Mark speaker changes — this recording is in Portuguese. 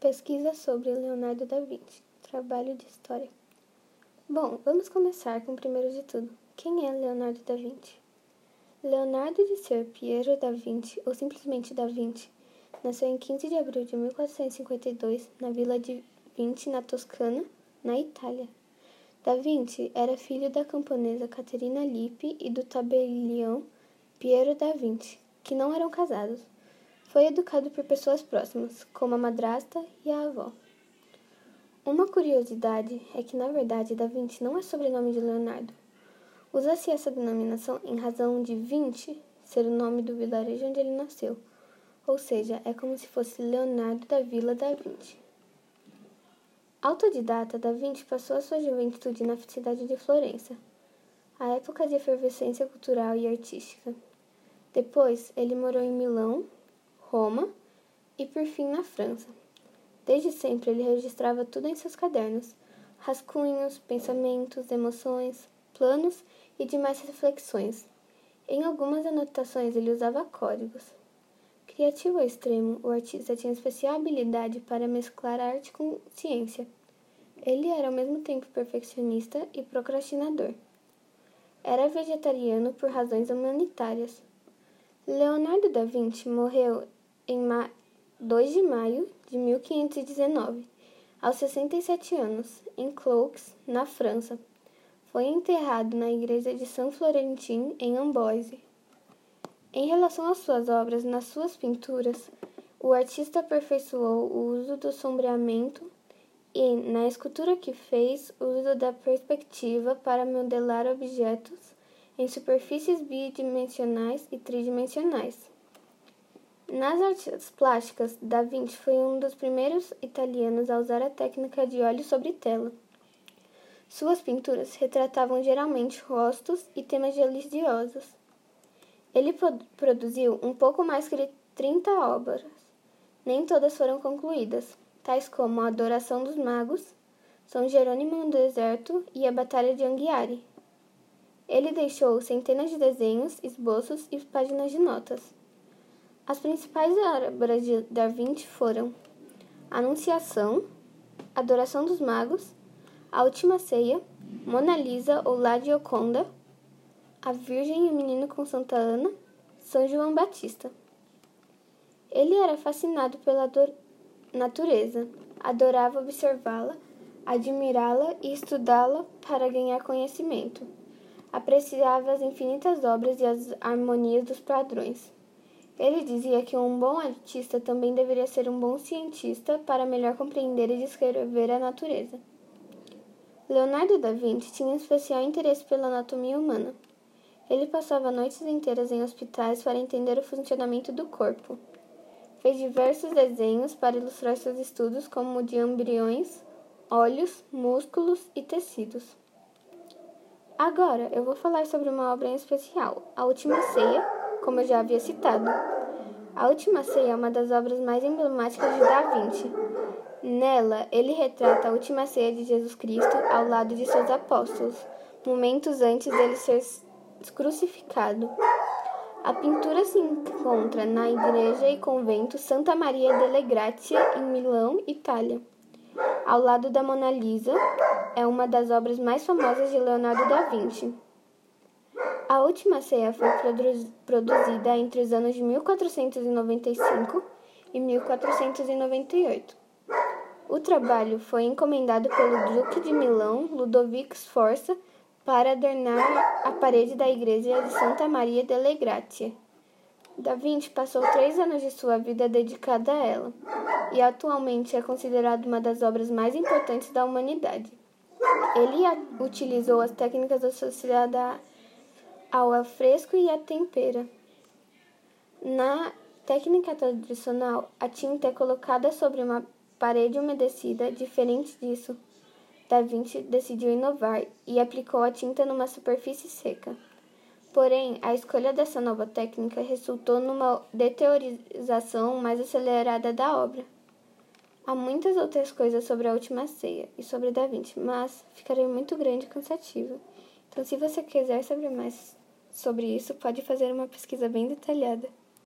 Speaker 1: Pesquisa sobre Leonardo da Vinci. Trabalho de história. Bom, vamos começar com o primeiro de tudo. Quem é Leonardo da Vinci? Leonardo de Ser Piero da Vinci, ou simplesmente da Vinci, nasceu em 15 de abril de 1452 na vila de Vinci, na Toscana, na Itália. Da Vinci era filho da camponesa Caterina Lippi e do tabelião Piero da Vinci, que não eram casados. Foi educado por pessoas próximas, como a madrasta e a avó. Uma curiosidade é que, na verdade, Da Vinci não é sobrenome de Leonardo. Usa-se essa denominação em razão de Vinci ser o nome do vilarejo onde ele nasceu, ou seja, é como se fosse Leonardo da Vila da Vinci. Autodidata, Da Vinci passou a sua juventude na cidade de Florença, a época de efervescência cultural e artística. Depois, ele morou em Milão, Roma e por fim na França. Desde sempre ele registrava tudo em seus cadernos: rascunhos, pensamentos, emoções, planos e demais reflexões. Em algumas anotações ele usava códigos. Criativo ao extremo, o artista tinha especial habilidade para mesclar arte com ciência. Ele era ao mesmo tempo perfeccionista e procrastinador. Era vegetariano por razões humanitárias. Leonardo da Vinci morreu em 2 de maio de 1519, aos 67 anos, em Cloux, na França. Foi enterrado na igreja de São Florentin, em Amboise. Em relação às suas obras, nas suas pinturas, o artista aperfeiçoou o uso do sombreamento e, na escultura que fez, o uso da perspectiva para modelar objetos em superfícies bidimensionais e tridimensionais. Nas artes plásticas, Da Vinci foi um dos primeiros italianos a usar a técnica de óleo sobre tela. Suas pinturas retratavam geralmente rostos e temas religiosos. Ele produziu um pouco mais que 30 obras. Nem todas foram concluídas, tais como A Adoração dos Magos, São Jerônimo no Deserto e A Batalha de Anghiari. Ele deixou centenas de desenhos, esboços e páginas de notas. As principais obras de Da Vinci foram Anunciação, Adoração dos Magos, A Última Ceia, Mona Lisa ou La Gioconda, A Virgem e o Menino com Santa Ana, São João Batista. Ele era fascinado pela natureza, adorava observá-la, admirá-la e estudá-la para ganhar conhecimento. Apreciava as infinitas obras e as harmonias dos padrões. Ele dizia que um bom artista também deveria ser um bom cientista para melhor compreender e descrever a natureza. Leonardo da Vinci tinha especial interesse pela anatomia humana. Ele passava noites inteiras em hospitais para entender o funcionamento do corpo. Fez diversos desenhos para ilustrar seus estudos, como o de embriões, olhos, músculos e tecidos. Agora eu vou falar sobre uma obra em especial, A Última Ceia, como eu já havia citado. A Última Ceia é uma das obras mais emblemáticas de Da Vinci. Nela, ele retrata a última ceia de Jesus Cristo ao lado de seus apóstolos, momentos antes dele ser crucificado. A pintura se encontra na igreja e convento Santa Maria delle Grazie, em Milão, Itália. Ao lado da Mona Lisa, é uma das obras mais famosas de Leonardo da Vinci. A Última Ceia foi produzida entre os anos de 1495 e 1498. O trabalho foi encomendado pelo Duque de Milão, Ludovico Sforza, para adornar a parede da igreja de Santa Maria delle Grazie. Da Vinci passou três anos de sua vida dedicada a ela, e atualmente é considerado uma das obras mais importantes da humanidade. Ele utilizou as técnicas associadas ao fresco e à tempera. Na técnica tradicional, a tinta é colocada sobre uma parede umedecida. Diferente disso, Da Vinci decidiu inovar e aplicou a tinta numa superfície seca. Porém, a escolha dessa nova técnica resultou numa deteriorização mais acelerada da obra. Há muitas outras coisas sobre a Última Ceia e sobre Da Vinci, mas ficaria muito grande e cansativo. Então, se você quiser saber mais sobre isso, pode fazer uma pesquisa bem detalhada.